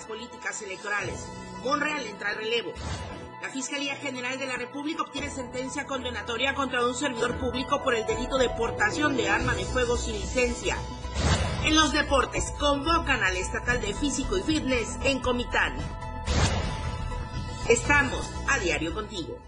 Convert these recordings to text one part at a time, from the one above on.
políticas electorales. Monreal entra al relevo. La Fiscalía General de la República obtiene sentencia condenatoria contra un servidor público por el delito de portación de arma de fuego sin licencia. En los deportes, convocan al estatal de físico y fitness en Comitán. Estamos a diario contigo.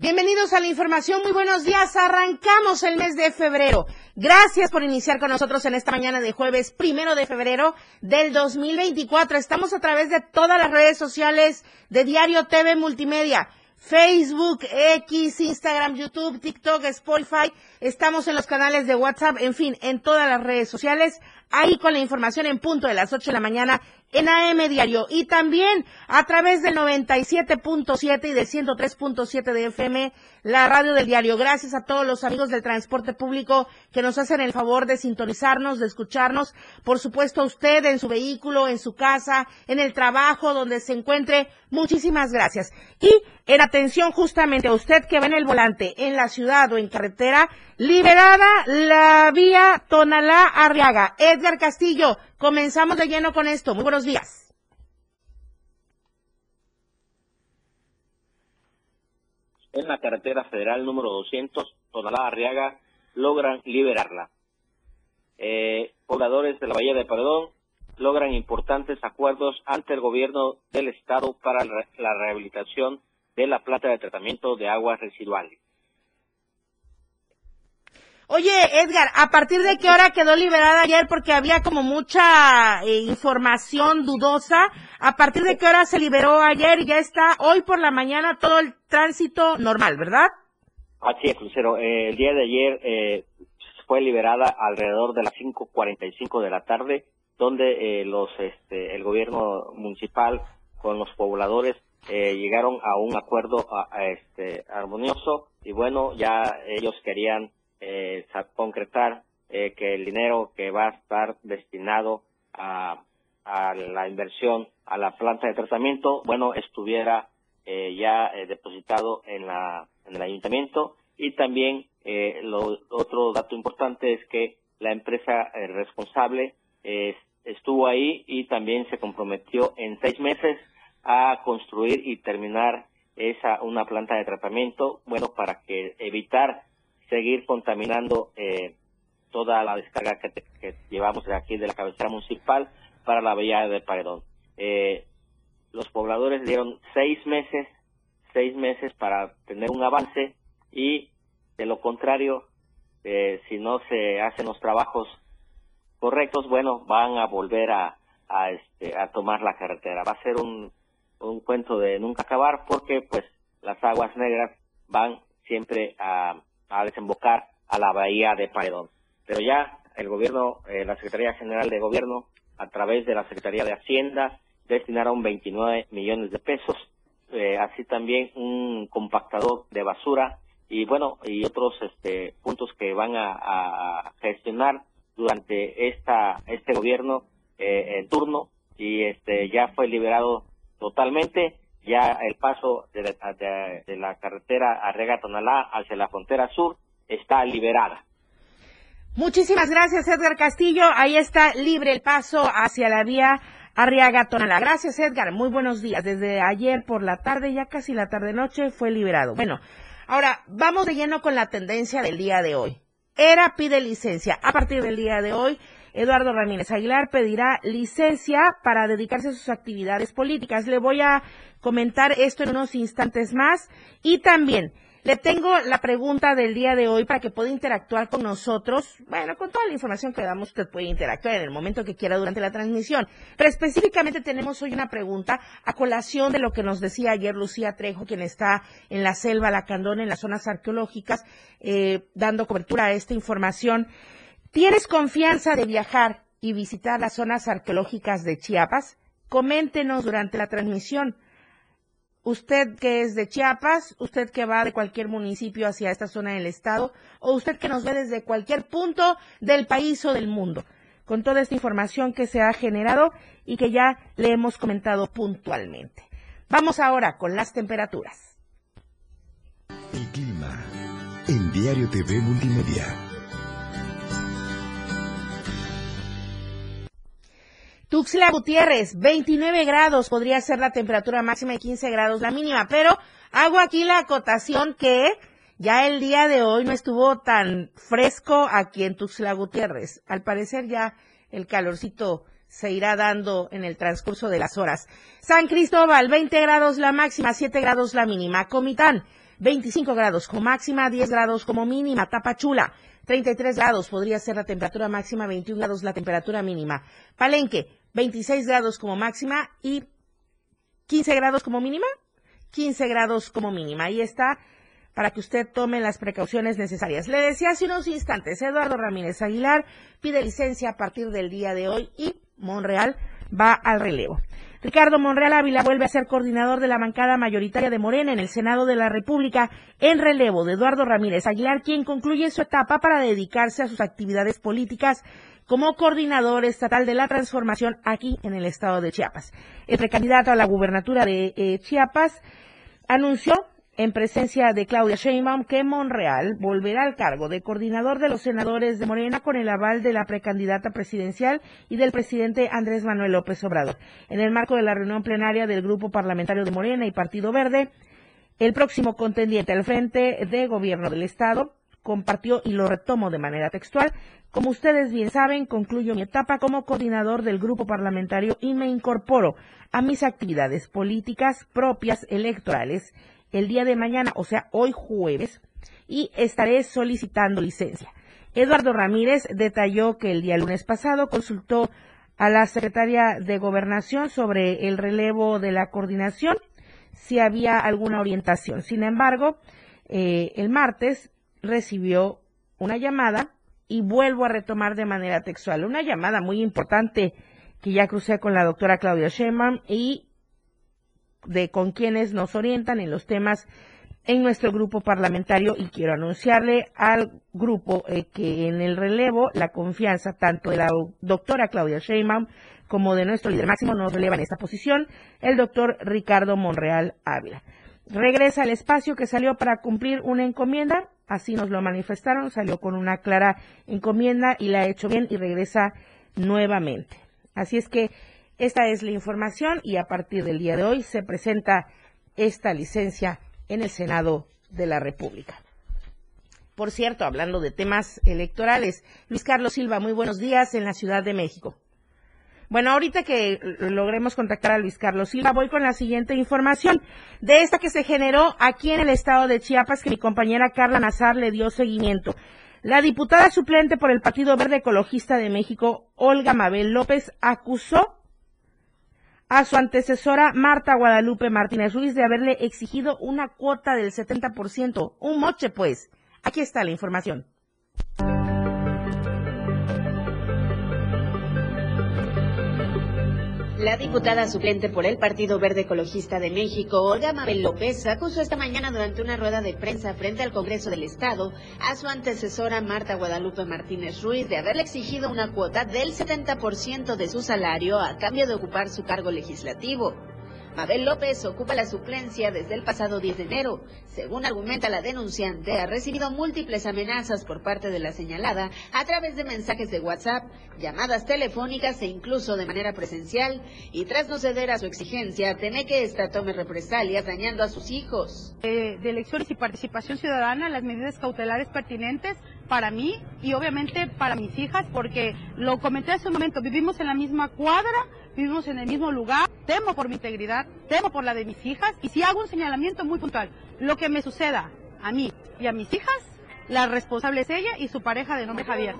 Bienvenidos a la información, muy buenos días. Arrancamos el mes de febrero. Gracias por iniciar con nosotros en esta mañana de jueves primero de febrero del 2024. Estamos a través de todas las redes sociales de Diario TV Multimedia. Facebook, X, Instagram, YouTube, TikTok, Spotify. Estamos en los canales de WhatsApp, en fin, en todas las redes sociales. Ahí con la información en punto de las 8 de la mañana en AM Diario. Y también a través del 97.7 y del 103.7 de FM, la radio del diario. Gracias a todos los amigos del transporte público que nos hacen el favor de sintonizarnos, de escucharnos. Por supuesto, a usted en su vehículo, en su casa, en el trabajo, donde se encuentre. Muchísimas gracias. Y en atención justamente a usted que va en el volante, en la ciudad o en carretera, liberada la vía Tonalá Arriaga. Edgar Castillo, Comenzamos de lleno con esto. Muy buenos días. En la carretera federal número 200, Tonalá Arriaga, logran liberarla. Eh, pobladores de la Bahía de Paredón logran importantes acuerdos ante el gobierno del estado para la rehabilitación de la planta de tratamiento de aguas residuales. Oye, Edgar, ¿a partir de qué hora quedó liberada ayer? Porque había como mucha eh, información dudosa. ¿A partir de qué hora se liberó ayer y ya está hoy por la mañana todo el tránsito normal, verdad? Así es, Lucero. Eh, el día de ayer eh, fue liberada alrededor de las 5.45 de la tarde, donde los, este, el gobierno municipal con los pobladores llegaron a un acuerdo este, armonioso y bueno, ya ellos querían eh, concretar eh, que el dinero que va a estar destinado a, la inversión a la planta de tratamiento, bueno, estuviera eh, ya eh, depositado en, la, en el ayuntamiento. Y también eh, lo, otro dato importante es que la empresa eh, responsable estuvo ahí y también se comprometió en seis meses a construir y terminar esa una planta de tratamiento, bueno, para que evitar seguir contaminando eh, toda la descarga que, llevamos de aquí de la cabecera municipal para la bahía de Paredón. Eh, los pobladores dieron seis meses, seis meses para tener un avance y de lo contrario, eh, si no se hacen los trabajos correctos, bueno, van a volver a, a, este, a tomar la carretera. Va a ser un, un cuento de nunca acabar porque pues las aguas negras van siempre a a desembocar a la bahía de Paredón. Pero ya el gobierno, eh, la Secretaría General de Gobierno, a través de la Secretaría de Hacienda, destinaron 29 millones de pesos, eh, así también un compactador de basura y bueno, y otros este, puntos que van a, gestionar durante esta este gobierno eh, en turno y este ya fue liberado totalmente ya el paso de la, de, la carretera Arrega Tonalá hacia la frontera sur está liberada. Muchísimas gracias, Edgar Castillo. Ahí está libre el paso hacia la vía Arriaga Tonalá. Gracias, Edgar. Muy buenos días. Desde ayer por la tarde, ya casi la tarde-noche, fue liberado. Bueno, ahora vamos de lleno con la tendencia del día de hoy. ERA pide licencia. A partir del día de hoy, Eduardo Ramírez Aguilar pedirá licencia para dedicarse a sus actividades políticas. Le voy a comentar esto en unos instantes más y también le tengo la pregunta del día de hoy para que pueda interactuar con nosotros. Bueno, con toda la información que damos, usted puede interactuar en el momento que quiera durante la transmisión. Pero específicamente tenemos hoy una pregunta a colación de lo que nos decía ayer Lucía Trejo, quien está en la selva Lacandón, en las zonas arqueológicas, eh, dando cobertura a esta información. ¿Tienes confianza de viajar y visitar las zonas arqueológicas de Chiapas? Coméntenos durante la transmisión. Usted que es de Chiapas, usted que va de cualquier municipio hacia esta zona del estado, o usted que nos ve desde cualquier punto del país o del mundo. con toda esta información que se ha generado y que ya le hemos comentado puntualmente. Vamos ahora con las temperaturas. El clima en Diario TV Multimedia. Tuxla Gutiérrez, 29 grados podría ser la temperatura máxima y 15 grados la mínima, pero hago aquí la acotación que ya el día de hoy no estuvo tan fresco aquí en Tuxla Gutiérrez. Al parecer ya el calorcito se irá dando en el transcurso de las horas. San Cristóbal, 20 grados la máxima, 7 grados la mínima. Comitán, 25 grados como máxima, 10 grados como mínima. Tapachula, 33 grados podría ser la temperatura máxima, 21 grados la temperatura mínima. Palenque, 26 grados como máxima y 15 grados como mínima. 15 grados como mínima. Ahí está para que usted tome las precauciones necesarias. Le decía hace unos instantes, Eduardo Ramírez Aguilar pide licencia a partir del día de hoy y Monreal va al relevo. Ricardo Monreal Ávila vuelve a ser coordinador de la bancada mayoritaria de Morena en el Senado de la República en relevo de Eduardo Ramírez Aguilar, quien concluye su etapa para dedicarse a sus actividades políticas como coordinador estatal de la transformación aquí en el estado de Chiapas. El precandidato a la gubernatura de eh, Chiapas anunció en presencia de Claudia Sheinbaum que Monreal volverá al cargo de coordinador de los senadores de Morena con el aval de la precandidata presidencial y del presidente Andrés Manuel López Obrador. En el marco de la reunión plenaria del Grupo Parlamentario de Morena y Partido Verde, el próximo contendiente al frente de gobierno del Estado compartió y lo retomo de manera textual. Como ustedes bien saben, concluyo mi etapa como coordinador del grupo parlamentario y me incorporo a mis actividades políticas propias electorales el día de mañana, o sea, hoy jueves, y estaré solicitando licencia. Eduardo Ramírez detalló que el día lunes pasado consultó a la secretaria de Gobernación sobre el relevo de la coordinación, si había alguna orientación. Sin embargo, eh, el martes recibió una llamada y vuelvo a retomar de manera textual una llamada muy importante que ya crucé con la doctora Claudia Sheinbaum y de con quienes nos orientan en los temas en nuestro grupo parlamentario y quiero anunciarle al grupo eh, que en el relevo la confianza tanto de la doctora Claudia Sheinbaum como de nuestro líder máximo nos releva en esta posición el doctor Ricardo Monreal Ávila. Regresa al espacio que salió para cumplir una encomienda, así nos lo manifestaron, salió con una clara encomienda y la ha hecho bien y regresa nuevamente. Así es que esta es la información y a partir del día de hoy se presenta esta licencia en el Senado de la República. Por cierto, hablando de temas electorales, Luis Carlos Silva, muy buenos días en la Ciudad de México. Bueno, ahorita que logremos contactar a Luis Carlos Silva, voy con la siguiente información de esta que se generó aquí en el estado de Chiapas, que mi compañera Carla Nazar le dio seguimiento. La diputada suplente por el Partido Verde Ecologista de México, Olga Mabel López, acusó a su antecesora Marta Guadalupe Martínez Ruiz de haberle exigido una cuota del 70%, un moche pues. Aquí está la información. La diputada suplente por el Partido Verde Ecologista de México, Olga Mabel López, acusó esta mañana durante una rueda de prensa frente al Congreso del Estado a su antecesora Marta Guadalupe Martínez Ruiz de haberle exigido una cuota del 70% de su salario a cambio de ocupar su cargo legislativo. Mabel López ocupa la suplencia desde el pasado 10 de enero. Según argumenta la denunciante, ha recibido múltiples amenazas por parte de la señalada a través de mensajes de WhatsApp, llamadas telefónicas e incluso de manera presencial. Y tras no ceder a su exigencia, teme que esta tome represalias dañando a sus hijos. de elecciones y participación ciudadana, las medidas cautelares pertinentes para mí y obviamente para mis hijas, porque lo comenté hace un momento, vivimos en la misma cuadra, vivimos en el mismo lugar, temo por mi integridad, temo por la de mis hijas, y si hago un señalamiento muy puntual, lo que me suceda a mí y a mis hijas, la responsable es ella y su pareja de nombre Javier.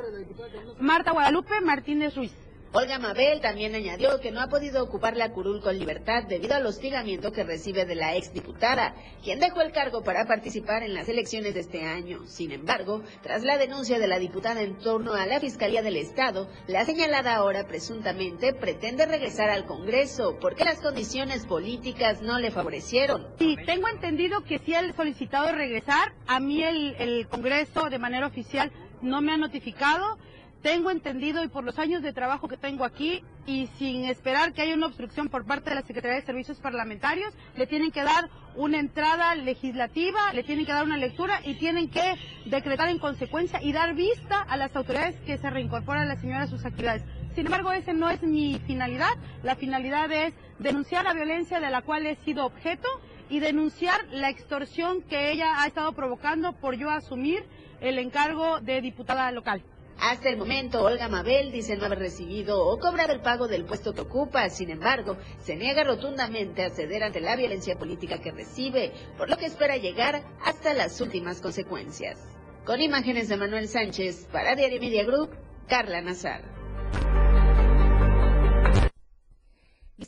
Marta Guadalupe Martínez Ruiz. Olga Mabel también añadió que no ha podido ocupar la curul con libertad debido al hostigamiento que recibe de la exdiputada, quien dejó el cargo para participar en las elecciones de este año. Sin embargo, tras la denuncia de la diputada en torno a la Fiscalía del Estado, la señalada ahora presuntamente pretende regresar al Congreso porque las condiciones políticas no le favorecieron. Sí, tengo entendido que si ha solicitado regresar, a mí el, el Congreso de manera oficial no me ha notificado tengo entendido y por los años de trabajo que tengo aquí y sin esperar que haya una obstrucción por parte de la Secretaría de Servicios Parlamentarios, le tienen que dar una entrada legislativa, le tienen que dar una lectura y tienen que decretar en consecuencia y dar vista a las autoridades que se reincorporan la señora a sus actividades. Sin embargo, esa no es mi finalidad. La finalidad es denunciar la violencia de la cual he sido objeto y denunciar la extorsión que ella ha estado provocando por yo asumir el encargo de diputada local. Hasta el momento, Olga Mabel dice no haber recibido o cobrado el pago del puesto que ocupa. Sin embargo, se niega rotundamente a ceder ante la violencia política que recibe, por lo que espera llegar hasta las últimas consecuencias. Con imágenes de Manuel Sánchez, para Diario Media Group, Carla Nazar.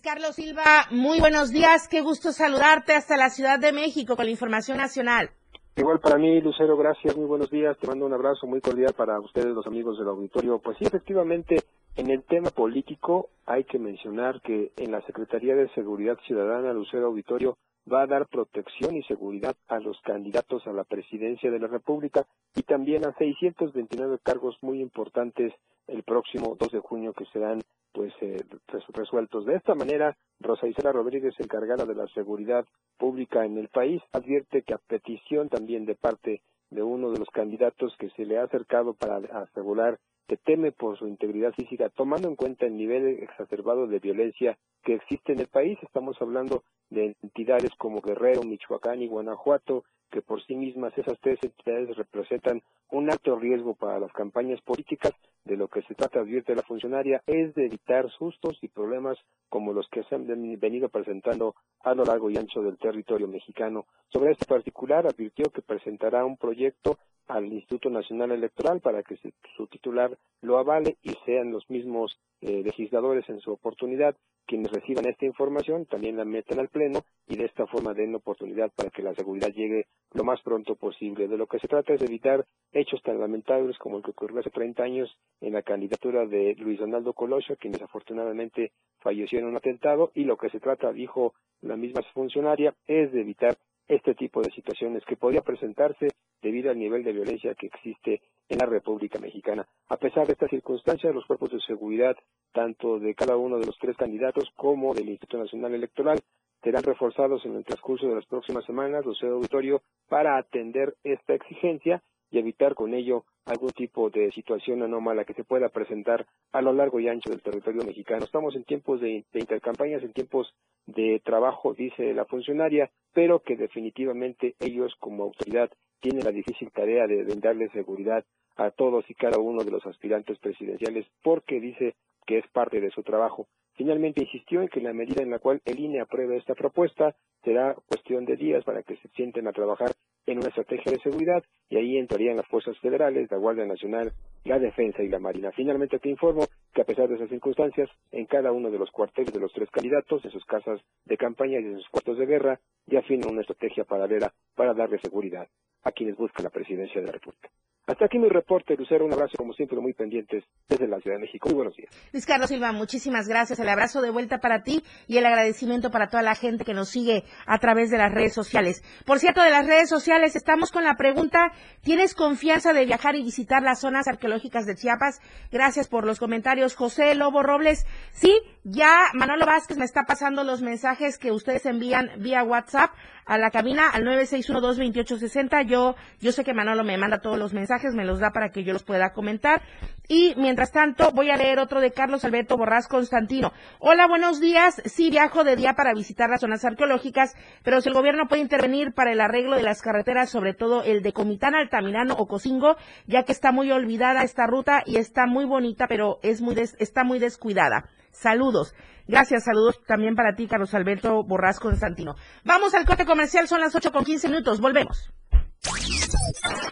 Carlos Silva, muy buenos días. Qué gusto saludarte hasta la Ciudad de México con la información nacional. Igual para mí, Lucero, gracias, muy buenos días. Te mando un abrazo muy cordial para ustedes, los amigos del auditorio. Pues sí, efectivamente, en el tema político hay que mencionar que en la Secretaría de Seguridad Ciudadana, Lucero Auditorio, va a dar protección y seguridad a los candidatos a la presidencia de la República y también a 629 cargos muy importantes el próximo 2 de junio que serán pues eh, resueltos. De esta manera, Rosa Isela Rodríguez, encargada de la seguridad pública en el país, advierte que a petición también de parte de uno de los candidatos que se le ha acercado para asegurar que teme por su integridad física, tomando en cuenta el nivel exacerbado de violencia que existe en el país. Estamos hablando de entidades como Guerrero, Michoacán y Guanajuato, que por sí mismas esas tres entidades representan un alto riesgo para las campañas políticas. De lo que se trata, advierte la funcionaria, es de evitar sustos y problemas como los que se han venido presentando a lo largo y ancho del territorio mexicano. Sobre este particular, advirtió que presentará un proyecto al Instituto Nacional Electoral para que su titular lo avale y sean los mismos eh, legisladores en su oportunidad quienes reciban esta información también la metan al Pleno y de esta forma den oportunidad para que la seguridad llegue lo más pronto posible. De lo que se trata es de evitar hechos tan lamentables como el que ocurrió hace 30 años en la candidatura de Luis Donaldo Colosio, quien desafortunadamente falleció en un atentado, y lo que se trata, dijo la misma funcionaria, es de evitar este tipo de situaciones que podría presentarse debido al nivel de violencia que existe en la República Mexicana. A pesar de estas circunstancias, los cuerpos de seguridad, tanto de cada uno de los tres candidatos como del Instituto Nacional Electoral, serán reforzados en el transcurso de las próximas semanas, los auditorio, para atender esta exigencia y evitar con ello algún tipo de situación anómala que se pueda presentar a lo largo y ancho del territorio mexicano. Estamos en tiempos de, intercampañas, en tiempos de trabajo, dice la funcionaria, pero que definitivamente ellos como autoridad tienen la difícil tarea de brindarle seguridad a todos y cada uno de los aspirantes presidenciales porque dice que es parte de su trabajo. Finalmente insistió en que la medida en la cual el INE apruebe esta propuesta será cuestión de días para que se sienten a trabajar en una estrategia de seguridad y ahí entrarían las fuerzas federales, la Guardia Nacional, la Defensa y la Marina. Finalmente te informo que a pesar de esas circunstancias, en cada uno de los cuarteles de los tres candidatos, en sus casas de campaña y en sus cuartos de guerra, ya afinan una estrategia paralela para darle seguridad a quienes buscan la presidencia de la República. Hasta aquí mi reporte, Lucero. Un abrazo, como siempre, muy pendientes desde la Ciudad de México. Muy buenos días. Luis Carlos Silva, muchísimas gracias. El abrazo de vuelta para ti y el agradecimiento para toda la gente que nos sigue a través de las redes sociales. Por cierto, de las redes sociales, estamos con la pregunta, ¿tienes confianza de viajar y visitar las zonas arqueológicas de Chiapas? Gracias por los comentarios. José Lobo Robles, sí, ya Manolo Vázquez me está pasando los mensajes que ustedes envían vía WhatsApp a la cabina al 961-228-60. Yo, yo sé que Manolo me manda todos los mensajes, me los da para que yo los pueda comentar. Y mientras tanto, voy a leer otro de Carlos Alberto Borrás Constantino. Hola, buenos días. Sí, viajo de día para visitar las zonas arqueológicas, pero si el gobierno puede intervenir para el arreglo de las carreteras, sobre todo el de Comitán, Altamirano o Cocingo, ya que está muy olvidada esta ruta y está muy bonita, pero es muy está muy descuidada. Saludos. Gracias, saludos también para ti, Carlos Alberto Borrás Constantino. Vamos al corte comercial, son las 8 con 15 minutos, volvemos.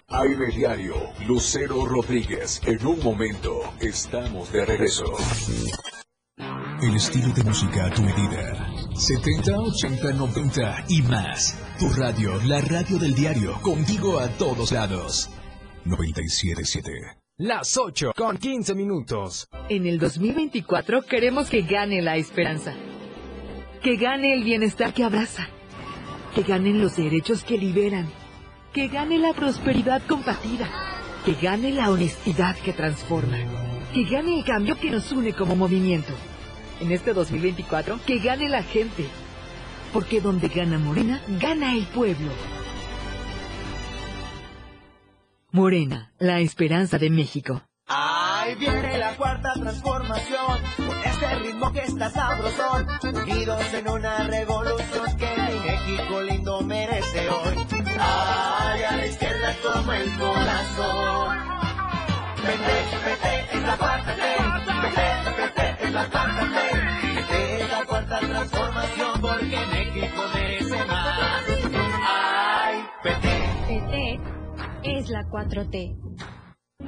Aire Diario, Lucero Rodríguez. En un momento, estamos de regreso. El estilo de música a tu medida. 70, 80, 90 y más. Tu radio, la radio del diario, contigo a todos lados. 977. Las 8 con 15 minutos. En el 2024 queremos que gane la esperanza. Que gane el bienestar que abraza. Que ganen los derechos que liberan. Que gane la prosperidad compartida. Que gane la honestidad que transforma Que gane el cambio que nos une como movimiento. En este 2024, que gane la gente. Porque donde gana Morena, gana el pueblo. Morena, la esperanza de México. Ahí viene la cuarta transformación, con este ritmo que está sabrosón, unidos en una revolución que México lindo merece a la izquierda como el corazón. Vete, vete, es la cuarta T, vete, vete, es la cuarta T, vete, la cuarta transformación porque México merece más. Ay, vete. PT es la 4T.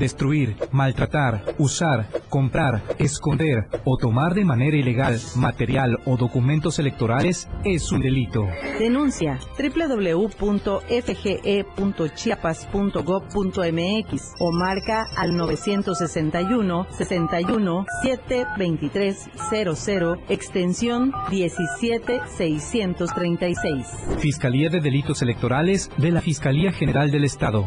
Destruir, maltratar, usar, comprar, esconder o tomar de manera ilegal material o documentos electorales es un delito. Denuncia www.fge.chiapas.gov.mx o marca al 961 61 723 00 extensión 17636. Fiscalía de Delitos Electorales de la Fiscalía General del Estado.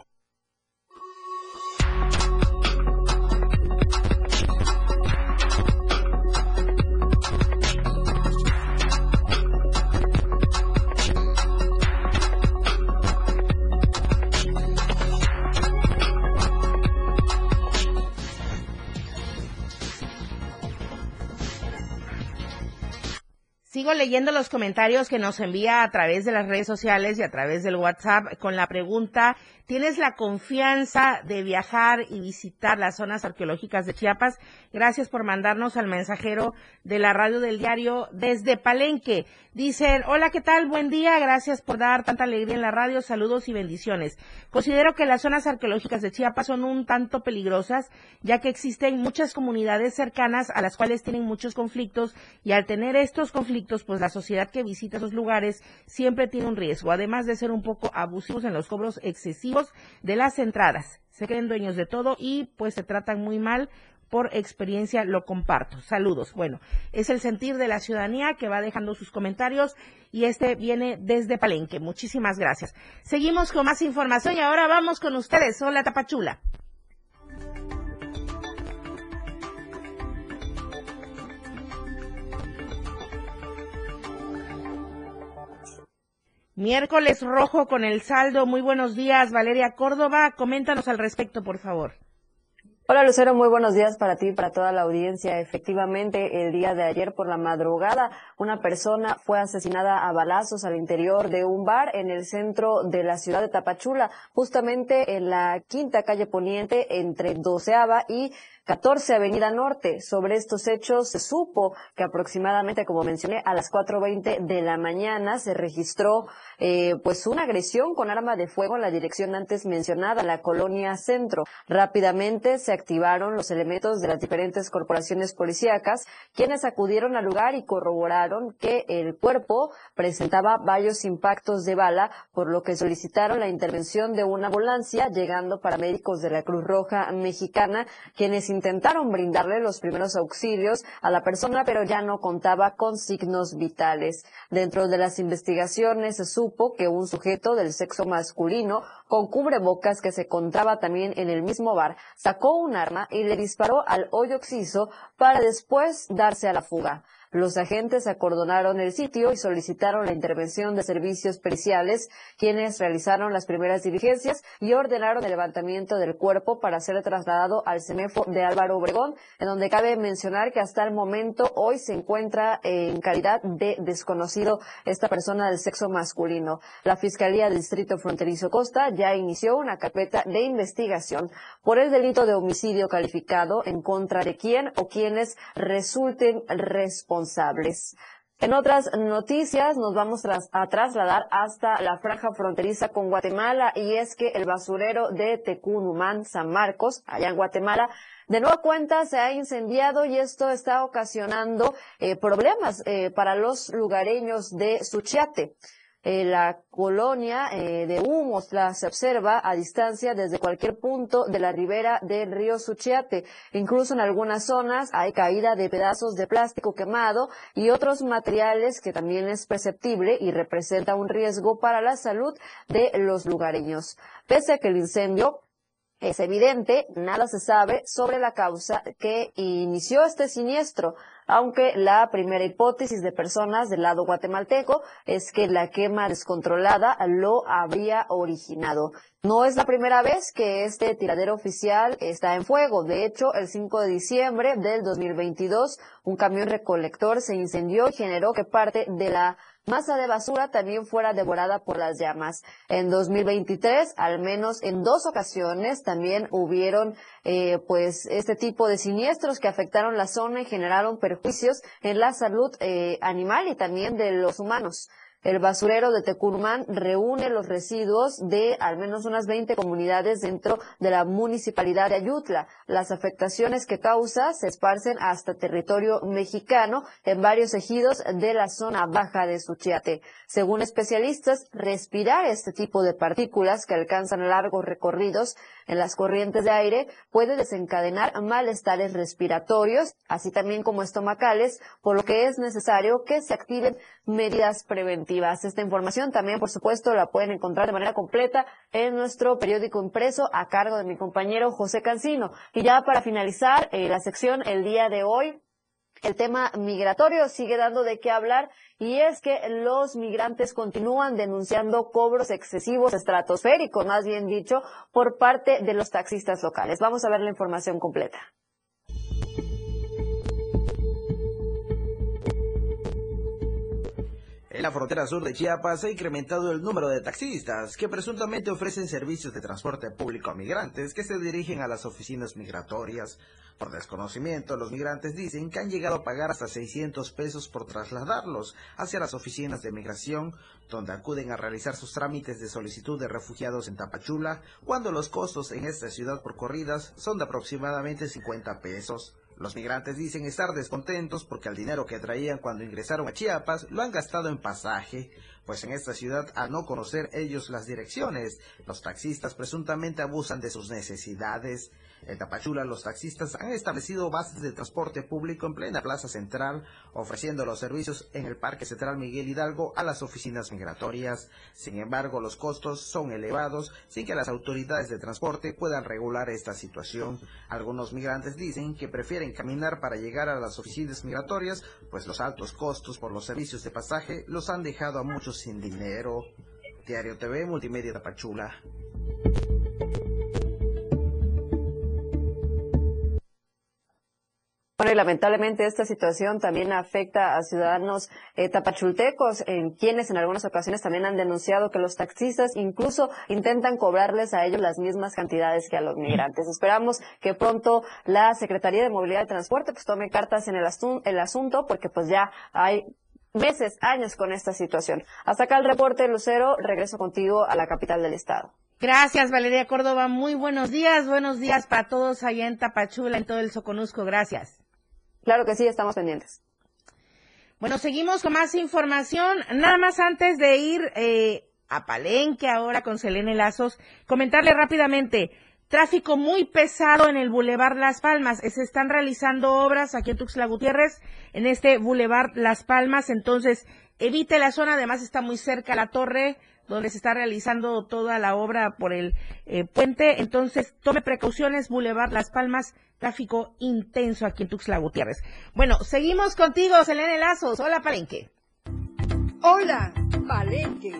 Sigo leyendo los comentarios que nos envía a través de las redes sociales y a través del WhatsApp con la pregunta, ¿tienes la confianza de viajar y visitar las zonas arqueológicas de Chiapas? Gracias por mandarnos al mensajero de la radio del diario desde Palenque. Dicen, hola, ¿qué tal? Buen día, gracias por dar tanta alegría en la radio, saludos y bendiciones. Considero que las zonas arqueológicas de Chiapas son un tanto peligrosas, ya que existen muchas comunidades cercanas a las cuales tienen muchos conflictos y al tener estos conflictos, pues la sociedad que visita esos lugares siempre tiene un riesgo, además de ser un poco abusivos en los cobros excesivos de las entradas. Se creen dueños de todo y pues se tratan muy mal por experiencia lo comparto. Saludos. Bueno, es el sentir de la ciudadanía que va dejando sus comentarios y este viene desde Palenque. Muchísimas gracias. Seguimos con más información y ahora vamos con ustedes. Hola Tapachula. Miércoles rojo con el saldo. Muy buenos días, Valeria Córdoba. Coméntanos al respecto, por favor. Hola Lucero, muy buenos días para ti y para toda la audiencia. Efectivamente, el día de ayer por la madrugada, una persona fue asesinada a balazos al interior de un bar en el centro de la ciudad de Tapachula, justamente en la quinta calle poniente entre Doceava y 14 Avenida Norte. Sobre estos hechos se supo que aproximadamente, como mencioné, a las 4.20 de la mañana se registró eh, pues una agresión con arma de fuego en la dirección antes mencionada, la colonia Centro. Rápidamente se activaron los elementos de las diferentes corporaciones policíacas, quienes acudieron al lugar y corroboraron que el cuerpo presentaba varios impactos de bala, por lo que solicitaron la intervención de una ambulancia, llegando paramédicos de la Cruz Roja Mexicana, quienes intentaron brindarle los primeros auxilios a la persona, pero ya no contaba con signos vitales. Dentro de las investigaciones se supo que un sujeto del sexo masculino con cubrebocas que se encontraba también en el mismo bar sacó un arma y le disparó al hoyo oxiso para después darse a la fuga. Los agentes acordonaron el sitio y solicitaron la intervención de servicios periciales, quienes realizaron las primeras diligencias y ordenaron el levantamiento del cuerpo para ser trasladado al CEMEFO de Álvaro Obregón, en donde cabe mencionar que hasta el momento hoy se encuentra en calidad de desconocido esta persona del sexo masculino. La Fiscalía del Distrito Fronterizo Costa ya inició una carpeta de investigación por el delito de homicidio calificado en contra de quien o quienes resulten responsables responsables. En otras noticias nos vamos a trasladar hasta la franja fronteriza con Guatemala y es que el basurero de Tecunumán, San Marcos, allá en Guatemala, de nueva cuenta se ha incendiado y esto está ocasionando eh, problemas eh, para los lugareños de Suchiate. Eh, la colonia eh, de humos la se observa a distancia desde cualquier punto de la ribera del río Suchiate. Incluso en algunas zonas hay caída de pedazos de plástico quemado y otros materiales que también es perceptible y representa un riesgo para la salud de los lugareños. Pese a que el incendio es evidente, nada se sabe sobre la causa que inició este siniestro aunque la primera hipótesis de personas del lado guatemalteco es que la quema descontrolada lo habría originado. No es la primera vez que este tiradero oficial está en fuego. De hecho, el 5 de diciembre del 2022, un camión recolector se incendió y generó que parte de la masa de basura también fuera devorada por las llamas. En 2023, al menos en dos ocasiones, también hubieron eh, pues este tipo de siniestros que afectaron la zona y generaron perjuicios en la salud eh, animal y también de los humanos. El basurero de Tecurman reúne los residuos de al menos unas 20 comunidades dentro de la municipalidad de Ayutla. Las afectaciones que causa se esparcen hasta territorio mexicano en varios ejidos de la zona baja de Suchiate. Según especialistas, respirar este tipo de partículas que alcanzan largos recorridos en las corrientes de aire puede desencadenar malestares respiratorios, así también como estomacales, por lo que es necesario que se activen medidas preventivas. Esta información también, por supuesto, la pueden encontrar de manera completa en nuestro periódico impreso a cargo de mi compañero José Cancino. Y ya para finalizar eh, la sección el día de hoy, el tema migratorio sigue dando de qué hablar y es que los migrantes continúan denunciando cobros excesivos, estratosféricos, más bien dicho, por parte de los taxistas locales. Vamos a ver la información completa. En la frontera sur de Chiapas ha incrementado el número de taxistas que presuntamente ofrecen servicios de transporte público a migrantes que se dirigen a las oficinas migratorias. Por desconocimiento, los migrantes dicen que han llegado a pagar hasta 600 pesos por trasladarlos hacia las oficinas de migración, donde acuden a realizar sus trámites de solicitud de refugiados en Tapachula, cuando los costos en esta ciudad por corridas son de aproximadamente 50 pesos. Los migrantes dicen estar descontentos porque el dinero que traían cuando ingresaron a Chiapas lo han gastado en pasaje, pues en esta ciudad, al no conocer ellos las direcciones, los taxistas presuntamente abusan de sus necesidades. En Tapachula, los taxistas han establecido bases de transporte público en plena plaza central, ofreciendo los servicios en el Parque Central Miguel Hidalgo a las oficinas migratorias. Sin embargo, los costos son elevados sin que las autoridades de transporte puedan regular esta situación. Algunos migrantes dicen que prefieren caminar para llegar a las oficinas migratorias, pues los altos costos por los servicios de pasaje los han dejado a muchos sin dinero. Diario TV Multimedia Tapachula. Bueno, y lamentablemente esta situación también afecta a ciudadanos eh, tapachultecos, en quienes en algunas ocasiones también han denunciado que los taxistas incluso intentan cobrarles a ellos las mismas cantidades que a los migrantes. Esperamos que pronto la Secretaría de Movilidad y Transporte pues tome cartas en el, el asunto, porque pues ya hay meses, años con esta situación. Hasta acá el reporte, Lucero. Regreso contigo a la capital del estado. Gracias, Valeria Córdoba. Muy buenos días. Buenos días para todos allá en Tapachula, en todo el Soconusco. Gracias. Claro que sí, estamos pendientes. Bueno, seguimos con más información. Nada más antes de ir eh, a Palenque ahora con Selene Lazos, comentarle rápidamente. Tráfico muy pesado en el Boulevard Las Palmas. Se están realizando obras aquí en Tuxtla Gutiérrez, en este Boulevard Las Palmas. Entonces, evite la zona. Además, está muy cerca la torre donde se está realizando toda la obra por el eh, puente. Entonces, tome precauciones, Boulevard Las Palmas, tráfico intenso aquí en Tuxtla Gutiérrez. Bueno, seguimos contigo, Selene Lazos. Hola, Palenque. Hola, Palenque.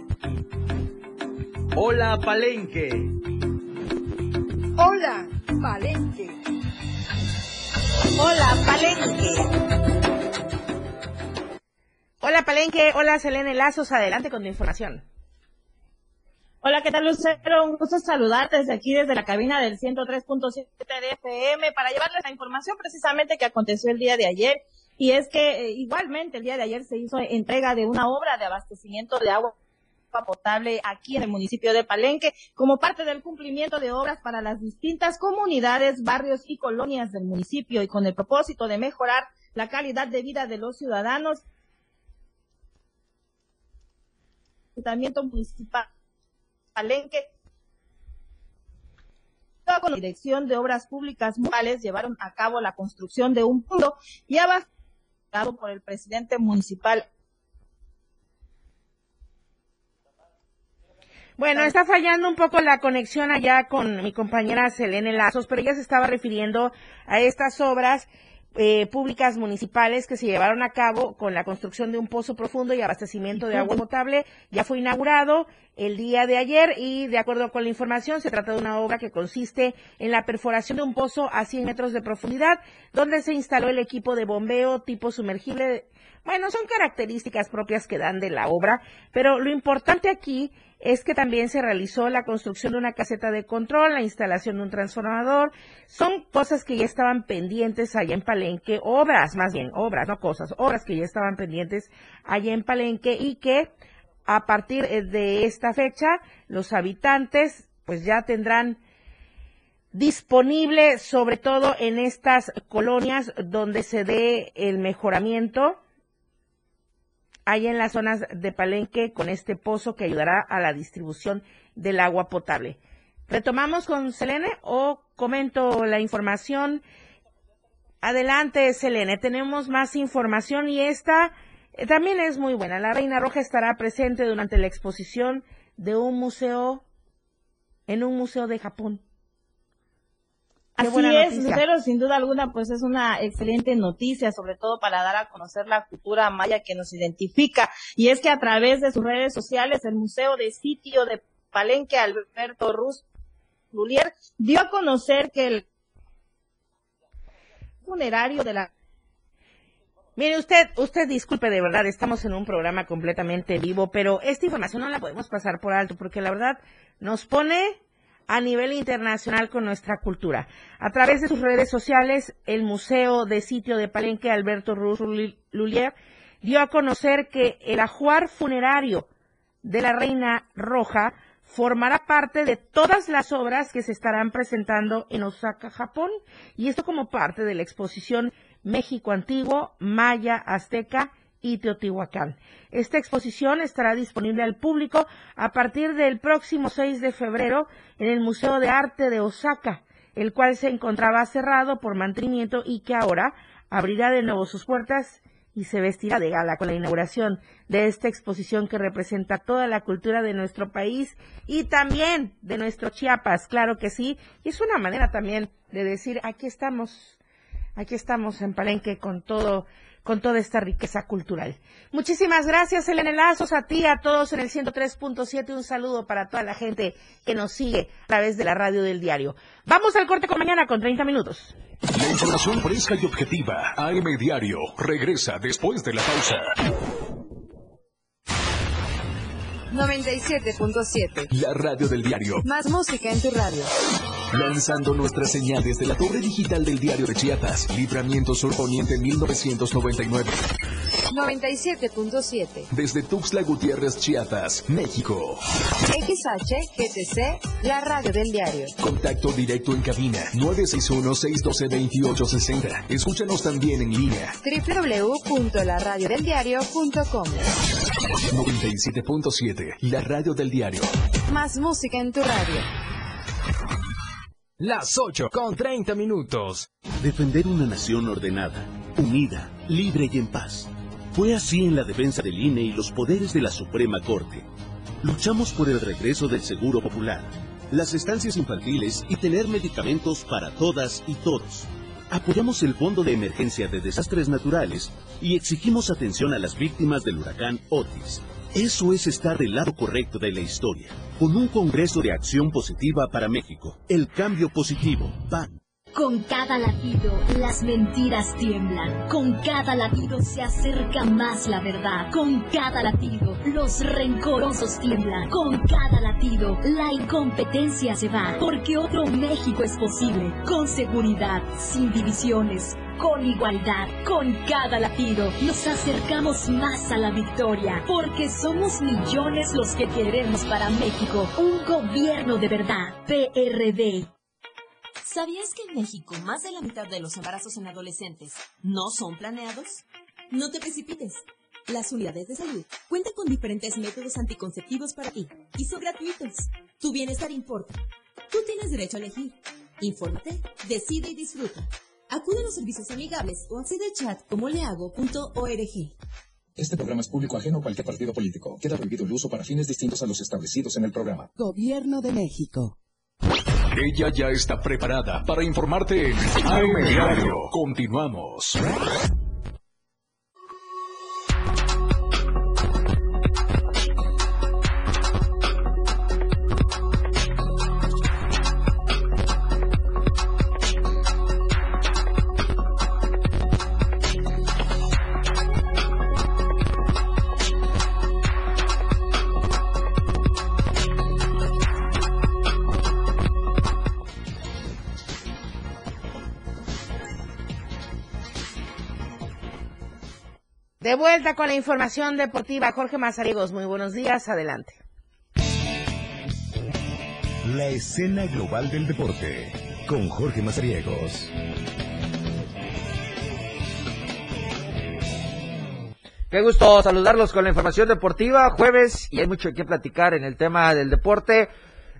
Hola, Palenque. Hola, Palenque. Hola, Palenque. Hola, Palenque. Hola, Selene Lazos. Adelante con tu información. Hola, ¿qué tal Lucero? Un gusto saludarte desde aquí, desde la cabina del 103.7 de FM, para llevarles la información precisamente que aconteció el día de ayer y es que eh, igualmente el día de ayer se hizo entrega de una obra de abastecimiento de agua potable aquí en el municipio de Palenque como parte del cumplimiento de obras para las distintas comunidades, barrios y colonias del municipio y con el propósito de mejorar la calidad de vida de los ciudadanos. Ayuntamiento Municipal Palenque. Con la Dirección de Obras Públicas Municipales llevaron a cabo la construcción de un punto y abastecido por el presidente municipal. Bueno, está fallando un poco la conexión allá con mi compañera Selene Lazos, pero ella se estaba refiriendo a estas obras eh, públicas municipales que se llevaron a cabo con la construcción de un pozo profundo y abastecimiento de agua potable. Ya fue inaugurado el día de ayer y de acuerdo con la información se trata de una obra que consiste en la perforación de un pozo a 100 metros de profundidad donde se instaló el equipo de bombeo tipo sumergible. Bueno, son características propias que dan de la obra, pero lo importante aquí es que también se realizó la construcción de una caseta de control, la instalación de un transformador. Son cosas que ya estaban pendientes allá en Palenque, obras más bien, obras, no cosas, obras que ya estaban pendientes allá en Palenque y que a partir eh, de esta fecha los habitantes pues ya tendrán disponible sobre todo en estas colonias donde se dé el mejoramiento hay en las zonas de Palenque con este pozo que ayudará a la distribución del agua potable. ¿Retomamos con Selene o comento la información? Adelante, Selene. Tenemos más información y esta eh, también es muy buena. La Reina Roja estará presente durante la exposición de un museo en un museo de Japón. Así es, Lucero, sin duda alguna, pues es una excelente noticia, sobre todo para dar a conocer la cultura maya que nos identifica. Y es que a través de sus redes sociales, el Museo de Sitio de Palenque, Alberto Ruz Lulier, dio a conocer que el funerario de la Mire usted, usted disculpe de verdad, estamos en un programa completamente vivo, pero esta información no la podemos pasar por alto porque la verdad nos pone a nivel internacional con nuestra cultura. A través de sus redes sociales, el Museo de Sitio de Palenque, Alberto Lulier, dio a conocer que el ajuar funerario de la Reina Roja formará parte de todas las obras que se estarán presentando en Osaka, Japón, y esto como parte de la exposición México Antiguo, Maya, Azteca y Teotihuacán. Esta exposición estará disponible al público a partir del próximo 6 de febrero en el Museo de Arte de Osaka, el cual se encontraba cerrado por mantenimiento y que ahora abrirá de nuevo sus puertas y se vestirá de gala con la inauguración de esta exposición que representa toda la cultura de nuestro país y también de nuestro Chiapas, claro que sí, y es una manera también de decir aquí estamos, aquí estamos en Palenque con todo con toda esta riqueza cultural. Muchísimas gracias, Elena Lazos, a ti, a todos en el 103.7. Un saludo para toda la gente que nos sigue a través de la radio del diario. Vamos al corte con mañana con 30 minutos. La información fresca y objetiva. AM Diario regresa después de la pausa. 97.7. La radio del diario. Más música en tu radio. Lanzando nuestras señales de la torre digital del diario de Chiapas. Libramiento Sur Poniente 1999. 97.7. Desde Tuxtla Gutiérrez, Chiapas, México. XHGTC, la radio del diario. Contacto directo en cabina 961-612-2860. Escúchanos también en línea. www.laradiodeldiario.com 97.7, la radio del diario. Más música en tu radio. Las 8 con 30 minutos. Defender una nación ordenada, unida, libre y en paz. Fue así en la defensa del INE y los poderes de la Suprema Corte. Luchamos por el regreso del Seguro Popular, las estancias infantiles y tener medicamentos para todas y todos. Apoyamos el Fondo de Emergencia de Desastres Naturales y exigimos atención a las víctimas del huracán Otis. Eso es estar del lado correcto de la historia, con un Congreso de Acción Positiva para México. El cambio positivo. PAN. Con cada latido, las mentiras tiemblan. Con cada latido se acerca más la verdad. Con cada latido, los rencorosos tiemblan. Con cada latido, la incompetencia se va. Porque otro México es posible. Con seguridad, sin divisiones con igualdad. Con cada latido nos acercamos más a la victoria, porque somos millones los que queremos para México un gobierno de verdad. PRD. ¿Sabías que en México más de la mitad de los embarazos en adolescentes no son planeados? No te precipites. Las unidades de salud cuentan con diferentes métodos anticonceptivos para ti y son gratuitos. Tu bienestar importa. Tú tienes derecho a elegir. Infórmate, decide y disfruta. Acude a los servicios amigables o accede al chat como lehago.org. Este programa es público ajeno a cualquier partido político. Queda prohibido el uso para fines distintos a los establecidos en el programa. Gobierno de México. Ella ya está preparada para informarte en AM Diario. Continuamos. De vuelta con la información deportiva, Jorge Mazariegos, muy buenos días, adelante. La escena global del deporte, con Jorge Mazariegos. Qué gusto saludarlos con la información deportiva, jueves, y hay mucho que platicar en el tema del deporte.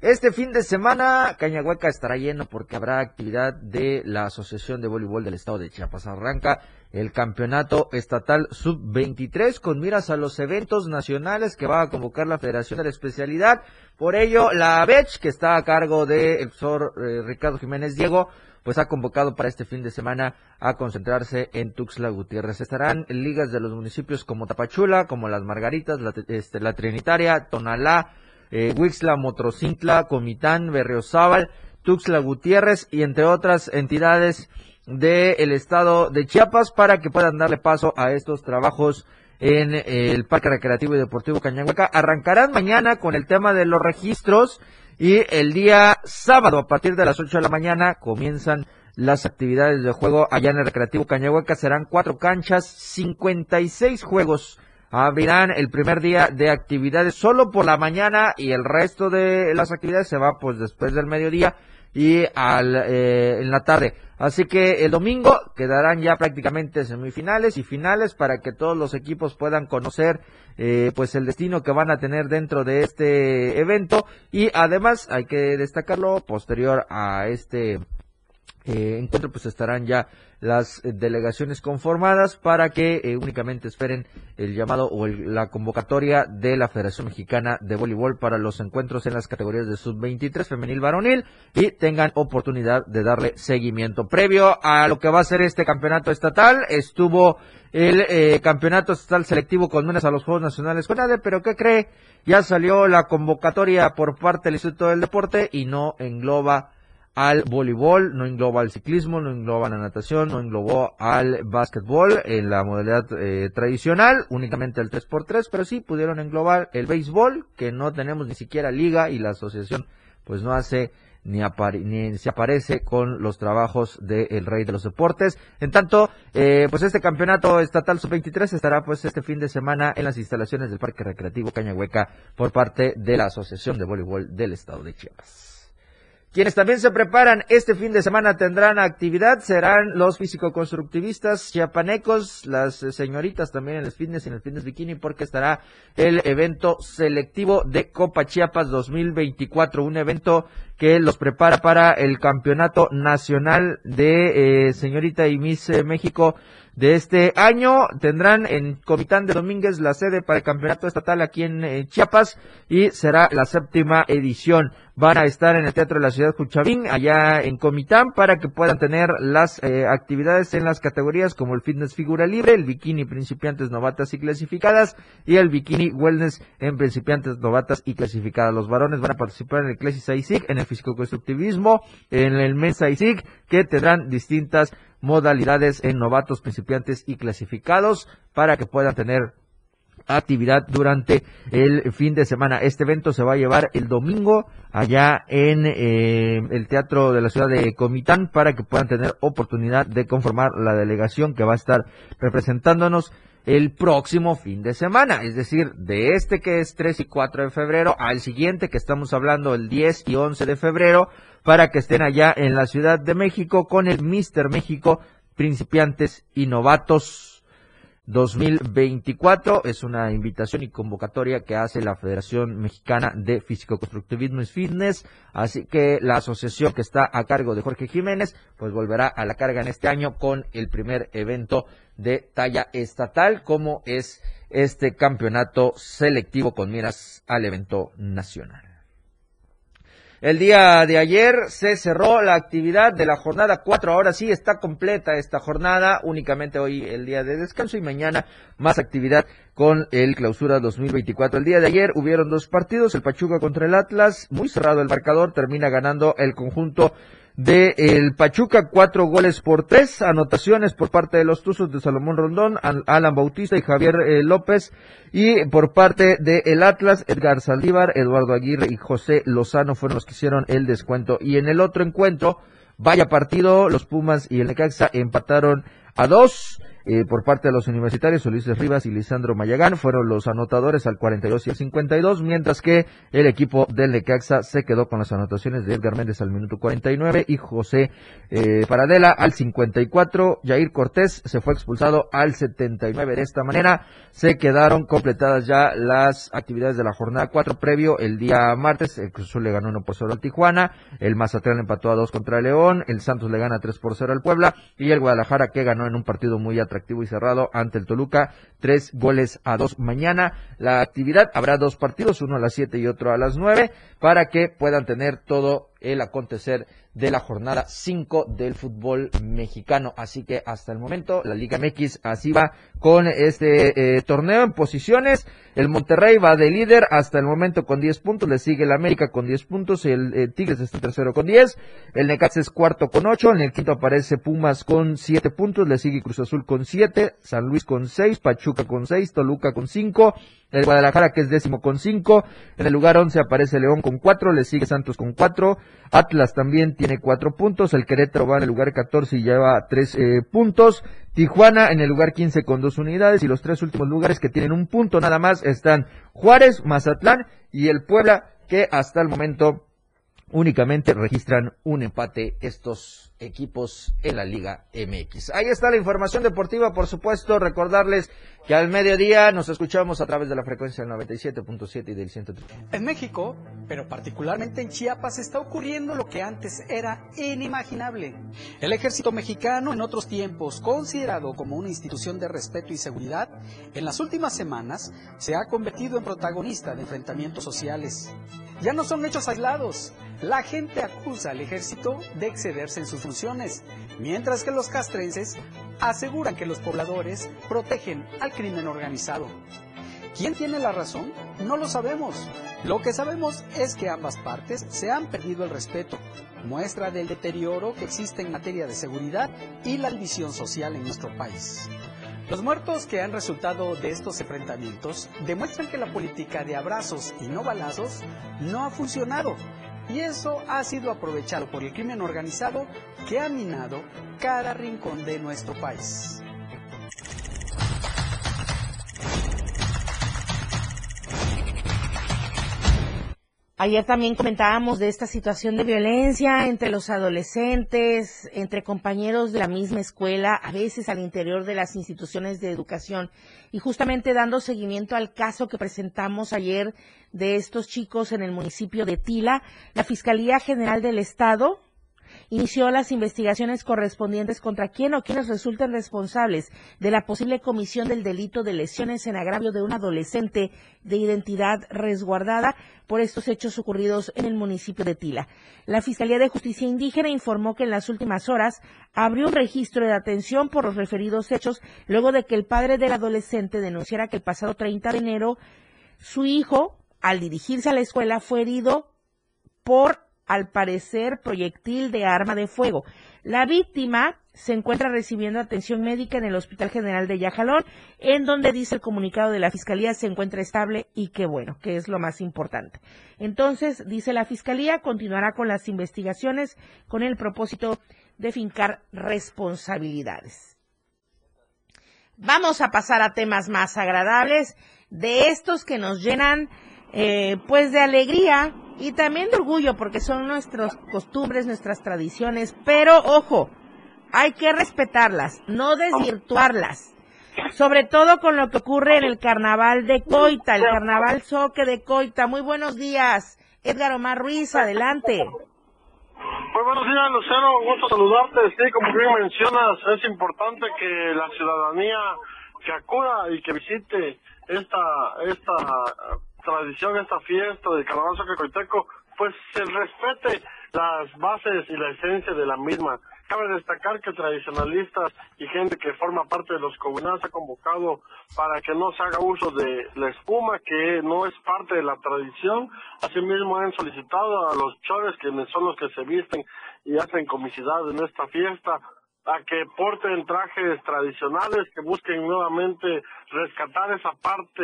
Este fin de semana, Cañahueca estará lleno porque habrá actividad de la Asociación de Voleibol del Estado de Chiapas. Arranca el Campeonato Estatal Sub-23 con miras a los eventos nacionales que va a convocar la Federación de la Especialidad. Por ello, la BECH, que está a cargo del profesor eh, Ricardo Jiménez Diego, pues ha convocado para este fin de semana a concentrarse en Tuxtla Gutiérrez. Estarán ligas de los municipios como Tapachula, como Las Margaritas, la, este, la Trinitaria, Tonalá, eh, Huixla, Motrocintla, Comitán, Berriozábal, Tuxtla Gutiérrez y entre otras entidades del estado de Chiapas para que puedan darle paso a estos trabajos en el Parque Recreativo y Deportivo Cañahueca. Arrancarán mañana con el tema de los registros y el día sábado a partir de las 8 de la mañana comienzan las actividades de juego allá en el Recreativo Cañahueca. Serán cuatro canchas, 56 juegos. Abrirán el primer día de actividades solo por la mañana y el resto de las actividades se va pues después del mediodía y al, eh, en la tarde. Así que el domingo quedarán ya prácticamente semifinales y finales para que todos los equipos puedan conocer eh, pues el destino que van a tener dentro de este evento y además hay que destacarlo posterior a este eh, encuentro pues estarán ya las eh, delegaciones conformadas para que eh, únicamente esperen el llamado o la convocatoria de la Federación Mexicana de Voleibol para los encuentros en las categorías de sub-23 femenil varonil y tengan oportunidad de darle seguimiento. Previo a lo que va a ser este campeonato estatal, estuvo el eh, campeonato estatal selectivo con menos a los Juegos Nacionales con ADE, pero ¿qué cree? Ya salió la convocatoria por parte del Instituto del Deporte y no engloba al voleibol, no engloba al ciclismo, no engloba la natación, no englobó al básquetbol en la modalidad eh, tradicional, únicamente el 3x3, pero sí pudieron englobar el béisbol, que no tenemos ni siquiera liga y la asociación pues no hace ni, ni se aparece con los trabajos del rey de los deportes. En tanto, eh, pues este campeonato estatal sub-23 estará pues este fin de semana en las instalaciones del Parque Recreativo Cañahueca por parte de la Asociación de Voleibol del Estado de Chiapas. Quienes también se preparan este fin de semana tendrán actividad serán los físico-constructivistas chiapanecos, las eh, señoritas también en el fitness y en el fitness bikini porque estará el evento selectivo de Copa Chiapas 2024, un evento que los prepara para el campeonato nacional de eh, señorita y Miss eh, México de este año. Tendrán en Comitán de Domínguez la sede para el campeonato estatal aquí en eh, Chiapas y será la séptima edición. Van a estar en el Teatro de la Ciudad Juchavín, allá en Comitán, para que puedan tener las eh, actividades en las categorías como el fitness figura libre, el bikini principiantes novatas y clasificadas y el bikini wellness en principiantes novatas y clasificadas. Los varones van a participar en el Classic ISIC, en el físico-constructivismo, en el Mensa ISIC, que tendrán distintas modalidades en novatos, principiantes y clasificados para que puedan tener actividad durante el fin de semana. Este evento se va a llevar el domingo allá en eh, el Teatro de la Ciudad de Comitán para que puedan tener oportunidad de conformar la delegación que va a estar representándonos el próximo fin de semana, es decir, de este que es 3 y 4 de febrero al siguiente que estamos hablando el 10 y 11 de febrero para que estén allá en la Ciudad de México con el Mister México principiantes y novatos 2024. Es una invitación y convocatoria que hace la Federación Mexicana de Físico-Constructivismo y Fitness. Así que la asociación que está a cargo de Jorge Jiménez, pues volverá a la carga en este año con el primer evento de talla estatal, como es este campeonato selectivo con miras al evento nacional. El día de ayer se cerró la actividad de la jornada 4. Ahora sí está completa esta jornada. Únicamente hoy el día de descanso y mañana más actividad con el clausura 2024. El día de ayer hubieron dos partidos. El Pachuca contra el Atlas. Muy cerrado el marcador. Termina ganando el conjunto de el Pachuca, cuatro goles por tres, anotaciones por parte de los Tuzos de Salomón Rondón, Alan Bautista y Javier eh, López, y por parte de el Atlas, Edgar Saldívar, Eduardo Aguirre y José Lozano fueron los que hicieron el descuento. Y en el otro encuentro, vaya partido, los Pumas y el Necaxa empataron a dos. Eh, por parte de los universitarios, Ulises Rivas y Lisandro Mayagán fueron los anotadores al 42 y al 52, mientras que el equipo del Necaxa se quedó con las anotaciones de Edgar Méndez al minuto 49 y José eh, Paradela al 54. Jair Cortés se fue expulsado al 79. De esta manera se quedaron completadas ya las actividades de la jornada 4 previo el día martes. El Cruz le ganó 1 por 0 al Tijuana, el Mazatlán empató a 2 contra el León, el Santos le gana 3 por 0 al Puebla y el Guadalajara que ganó en un partido muy atractivo y cerrado ante el Toluca, tres goles a dos mañana. La actividad habrá dos partidos, uno a las siete y otro a las nueve, para que puedan tener todo el acontecer de la jornada 5 del fútbol mexicano. Así que hasta el momento la Liga MX así va con este eh, torneo en posiciones. El Monterrey va de líder hasta el momento con 10 puntos. Le sigue el América con 10 puntos. El, el Tigres está tercero con 10. El Necaxa es cuarto con 8. En el quinto aparece Pumas con 7 puntos. Le sigue Cruz Azul con 7. San Luis con 6. Pachuca con 6. Toluca con 5 el Guadalajara que es décimo con cinco, en el lugar once aparece León con cuatro, le sigue Santos con cuatro, Atlas también tiene cuatro puntos, el Querétaro va en el lugar catorce y lleva tres eh, puntos, Tijuana en el lugar quince con dos unidades y los tres últimos lugares que tienen un punto nada más están Juárez, Mazatlán y el Puebla que hasta el momento únicamente registran un empate estos equipos en la Liga MX. Ahí está la información deportiva, por supuesto, recordarles que al mediodía nos escuchamos a través de la frecuencia del 97.7 y del 103. En México, pero particularmente en Chiapas, está ocurriendo lo que antes era inimaginable. El ejército mexicano, en otros tiempos considerado como una institución de respeto y seguridad, en las últimas semanas se ha convertido en protagonista de enfrentamientos sociales. Ya no son hechos aislados. La gente acusa al ejército de excederse en sus funciones, mientras que los castrenses aseguran que los pobladores protegen al crimen organizado. ¿Quién tiene la razón? No lo sabemos. Lo que sabemos es que ambas partes se han perdido el respeto, muestra del deterioro que existe en materia de seguridad y la división social en nuestro país. Los muertos que han resultado de estos enfrentamientos demuestran que la política de abrazos y no balazos no ha funcionado y eso ha sido aprovechado por el crimen organizado que ha minado cada rincón de nuestro país. Ayer también comentábamos de esta situación de violencia entre los adolescentes, entre compañeros de la misma escuela, a veces al interior de las instituciones de educación. Y justamente dando seguimiento al caso que presentamos ayer de estos chicos en el municipio de Tila, la Fiscalía General del Estado inició las investigaciones correspondientes contra quien o quienes resulten responsables de la posible comisión del delito de lesiones en agravio de un adolescente de identidad resguardada por estos hechos ocurridos en el municipio de Tila. La Fiscalía de Justicia Indígena informó que en las últimas horas abrió un registro de atención por los referidos hechos luego de que el padre del adolescente denunciara que el pasado 30 de enero su hijo, al dirigirse a la escuela, fue herido por al parecer proyectil de arma de fuego. La víctima se encuentra recibiendo atención médica en el Hospital General de Yajalón, en donde dice el comunicado de la Fiscalía se encuentra estable y qué bueno, que es lo más importante. Entonces, dice la Fiscalía, continuará con las investigaciones con el propósito de fincar responsabilidades. Vamos a pasar a temas más agradables, de estos que nos llenan eh, pues de alegría y también de orgullo porque son nuestras costumbres, nuestras tradiciones, pero ojo, hay que respetarlas, no desvirtuarlas. Sobre todo con lo que ocurre en el carnaval de Coita, el carnaval Soque de Coita. Muy buenos días, Edgar Omar Ruiz, adelante. Muy buenos días, Lucero. Un gusto saludarte. Sí, como bien mencionas, es importante que la ciudadanía que acuda y que visite esta esta tradición, esta fiesta del Carnaval Soque Coiteco, pues se respete las bases y la esencia de la misma. Cabe destacar que tradicionalistas y gente que forma parte de los comunales ha convocado para que no se haga uso de la espuma, que no es parte de la tradición. Asimismo han solicitado a los chores, quienes son los que se visten y hacen comicidad en esta fiesta, a que porten trajes tradicionales, que busquen nuevamente rescatar esa parte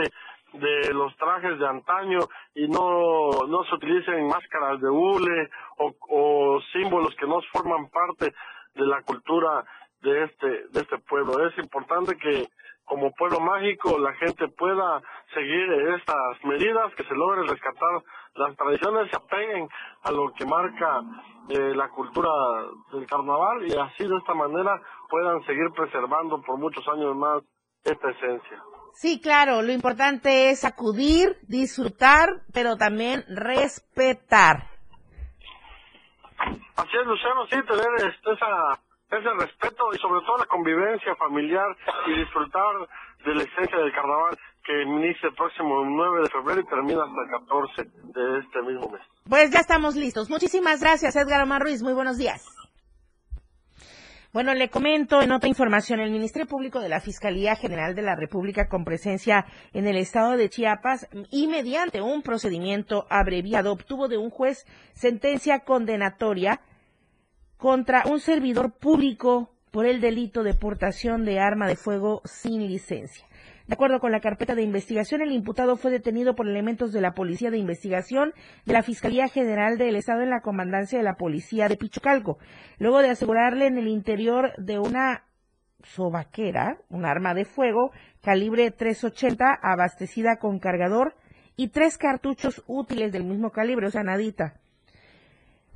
de los trajes de antaño y no, no se utilicen máscaras de hule o, o símbolos que no forman parte de la cultura de este, de este pueblo. Es importante que como pueblo mágico la gente pueda seguir estas medidas, que se logre rescatar las tradiciones, se apeguen a lo que marca eh, la cultura del carnaval y así de esta manera puedan seguir preservando por muchos años más esta esencia. Sí, claro, lo importante es acudir, disfrutar, pero también respetar. Así es, Luciano, sí, tener este, esa, ese respeto y sobre todo la convivencia familiar y disfrutar de la esencia del carnaval que inicia el próximo 9 de febrero y termina hasta el 14 de este mismo mes. Pues ya estamos listos. Muchísimas gracias, Edgar Omar Ruiz. Muy buenos días. Bueno, le comento en otra información, el Ministerio Público de la Fiscalía General de la República con presencia en el estado de Chiapas y mediante un procedimiento abreviado obtuvo de un juez sentencia condenatoria contra un servidor público por el delito de portación de arma de fuego sin licencia. De acuerdo con la carpeta de investigación, el imputado fue detenido por elementos de la Policía de Investigación de la Fiscalía General del Estado en la Comandancia de la Policía de Pichucalco, luego de asegurarle en el interior de una sobaquera, un arma de fuego calibre 380 abastecida con cargador y tres cartuchos útiles del mismo calibre, o sea, nadita.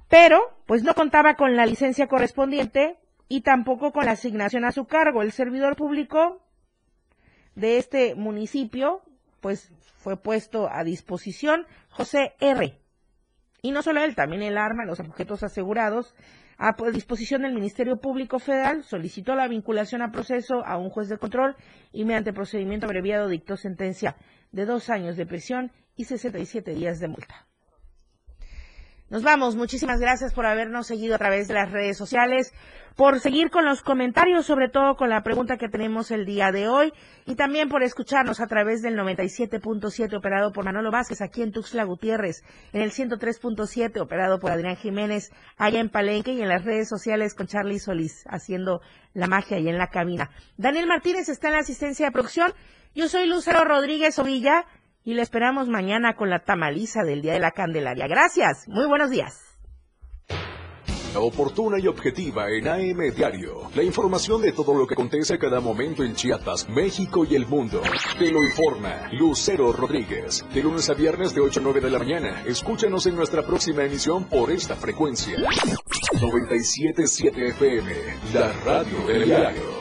Pero, pues no contaba con la licencia correspondiente y tampoco con la asignación a su cargo. El servidor público de este municipio, pues fue puesto a disposición José R. Y no solo él, también el arma, los objetos asegurados, a disposición del Ministerio Público Federal, solicitó la vinculación a proceso a un juez de control y mediante procedimiento abreviado dictó sentencia de dos años de prisión y 67 días de multa. Nos vamos. Muchísimas gracias por habernos seguido a través de las redes sociales, por seguir con los comentarios, sobre todo con la pregunta que tenemos el día de hoy, y también por escucharnos a través del 97.7 operado por Manolo Vázquez aquí en Tuxtla Gutiérrez, en el 103.7 operado por Adrián Jiménez allá en Palenque y en las redes sociales con Charlie Solís haciendo la magia ahí en la cabina. Daniel Martínez está en la asistencia de producción. Yo soy Lucero Rodríguez Ovilla y le esperamos mañana con la tamaliza del Día de la Candelaria. Gracias, muy buenos días. Oportuna y objetiva en AM Diario. La información de todo lo que acontece a cada momento en Chiapas, México y el mundo. Te lo informa Lucero Rodríguez. De lunes a viernes de 8 a 9 de la mañana. Escúchanos en nuestra próxima emisión por esta frecuencia. 97.7 FM. La radio del diario.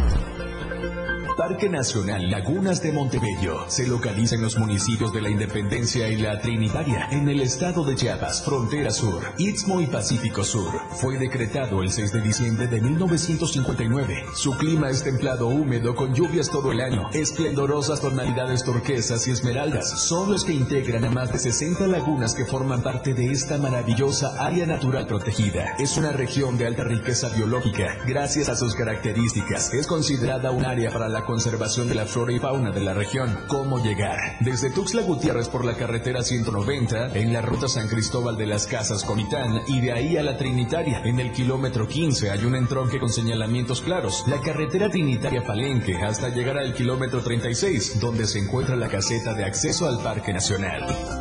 Parque Nacional Lagunas de Montebello se localiza en los municipios de la Independencia y la Trinitaria, en el estado de Chiapas, frontera sur, Istmo y Pacífico Sur. Fue decretado el 6 de diciembre de 1959. Su clima es templado húmedo con lluvias todo el año. Esplendorosas tonalidades turquesas y esmeraldas son los que integran a más de 60 lagunas que forman parte de esta maravillosa área natural protegida. Es una región de alta riqueza biológica. Gracias a sus características, es considerada un área para la conservación de la flora y fauna de la región. ¿Cómo llegar? Desde Tuxtla Gutiérrez por la carretera 190, en la ruta San Cristóbal de las Casas Comitán y de ahí a la Trinitaria. En el kilómetro 15 hay un entronque con señalamientos claros. La carretera Trinitaria Palenque hasta llegar al kilómetro 36, donde se encuentra la caseta de acceso al Parque Nacional.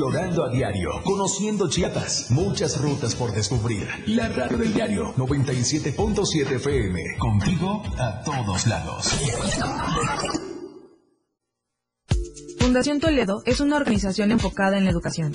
Explorando a diario, conociendo Chiapas, muchas rutas por descubrir. La radio del diario 97.7 FM, contigo a todos lados. Fundación Toledo es una organización enfocada en la educación.